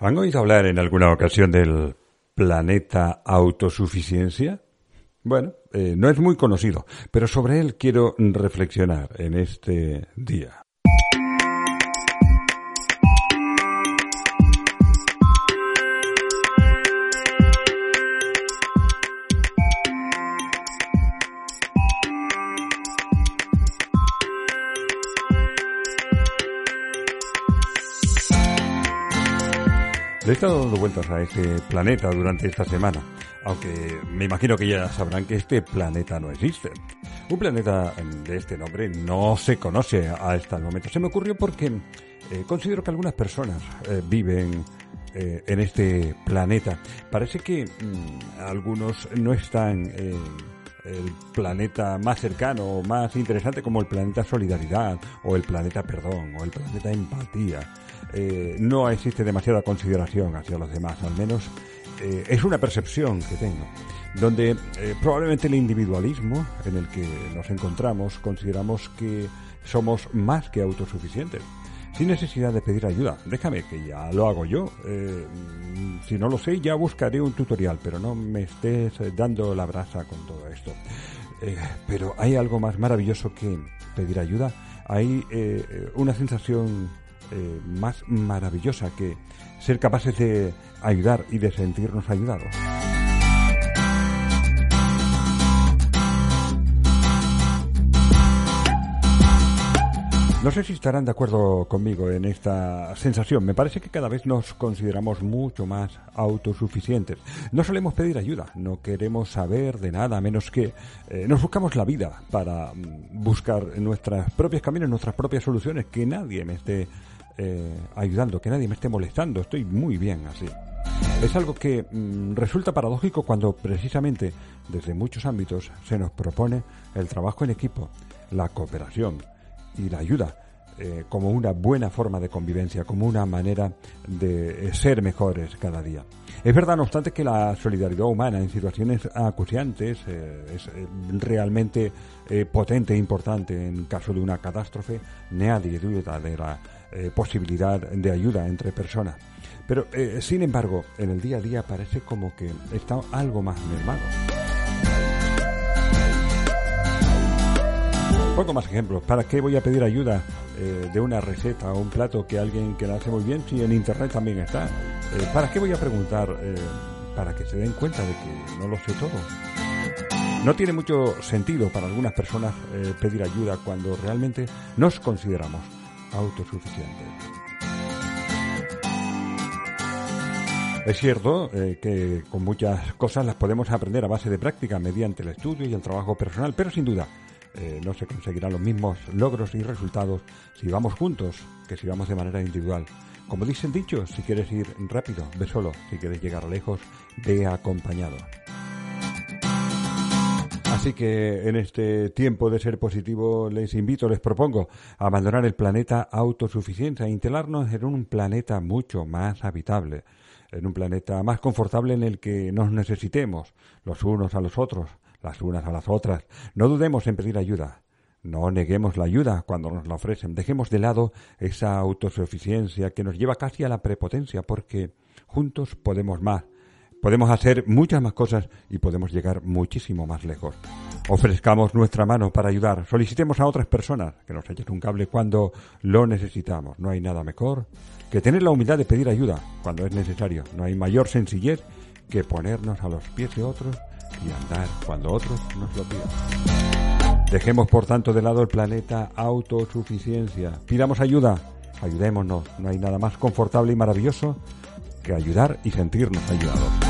¿Han oído hablar en alguna ocasión del planeta autosuficiencia? Bueno, eh, no es muy conocido, pero sobre él quiero reflexionar en este día. Le he estado dando vueltas a este planeta durante esta semana, aunque me imagino que ya sabrán que este planeta no existe. Un planeta de este nombre no se conoce hasta el momento. Se me ocurrió porque eh, considero que algunas personas eh, viven eh, en este planeta. Parece que mm, algunos no están en el planeta más cercano o más interesante como el planeta solidaridad o el planeta perdón o el planeta empatía. Eh, no existe demasiada consideración hacia los demás, al menos eh, es una percepción que tengo, donde eh, probablemente el individualismo en el que nos encontramos consideramos que somos más que autosuficientes, sin necesidad de pedir ayuda. Déjame que ya lo hago yo. si no lo sé, ya buscaré un tutorial, pero no me estés dando la brasa con todo esto. pero hay algo más maravilloso que pedir ayuda. Hay una sensación eh, más maravillosa que ser capaces de ayudar y de sentirnos ayudados. No sé si estarán de acuerdo conmigo en esta sensación. Me parece que cada vez nos consideramos mucho más autosuficientes. No solemos pedir ayuda, no queremos saber de nada, a menos que eh, nos buscamos la vida para mm, buscar nuestras propios caminos, nuestras propias soluciones, que nadie me esté eh, ayudando, que nadie me esté molestando, estoy muy bien así. Es algo que mm, resulta paradójico cuando precisamente desde muchos ámbitos se nos propone el trabajo en equipo, la cooperación y la ayuda eh, como una buena forma de convivencia, como una manera de eh, ser mejores cada día. Es verdad, no obstante, que la solidaridad humana en situaciones acuciantes es realmente potente e importante. En caso de una catástrofe, nadie duda de la eh, posibilidad de ayuda entre personas. Pero, eh, sin embargo, en el día a día parece como que está algo más mermado. Pongo más ejemplos. ¿Para qué voy a pedir ayuda eh, de una receta o un plato que alguien que la hace muy bien si en internet también está? ¿Para qué voy a preguntar? para que se den cuenta de que no lo sé todo. No tiene mucho sentido para algunas personas pedir ayuda cuando realmente nos consideramos autosuficiente. Es cierto eh, que con muchas cosas las podemos aprender a base de práctica mediante el estudio y el trabajo personal, pero sin duda eh, no se conseguirán los mismos logros y resultados si vamos juntos que si vamos de manera individual. Como dicen dicho, si quieres ir rápido, ve solo, si quieres llegar lejos, ve acompañado. Así que en este tiempo de ser positivo les invito, les propongo abandonar el planeta autosuficiencia e instalarnos en un planeta mucho más habitable, en un planeta más confortable en el que nos necesitemos los unos a los otros, las unas a las otras. No dudemos en pedir ayuda. No neguemos la ayuda cuando nos la ofrecen. Dejemos de lado esa autosuficiencia que nos lleva casi a la prepotencia porque juntos podemos más Podemos hacer muchas más cosas y podemos llegar muchísimo más lejos. Ofrezcamos nuestra mano para ayudar. Solicitemos a otras personas que nos echen un cable cuando lo necesitamos. No hay nada mejor que tener la humildad de pedir ayuda cuando es necesario. No hay mayor sencillez que ponernos a los pies de otros y andar cuando otros nos lo pidan. Dejemos por tanto de lado el planeta autosuficiencia. Pidamos ayuda. Ayudémonos. No hay nada más confortable y maravilloso que ayudar y sentirnos ayudados.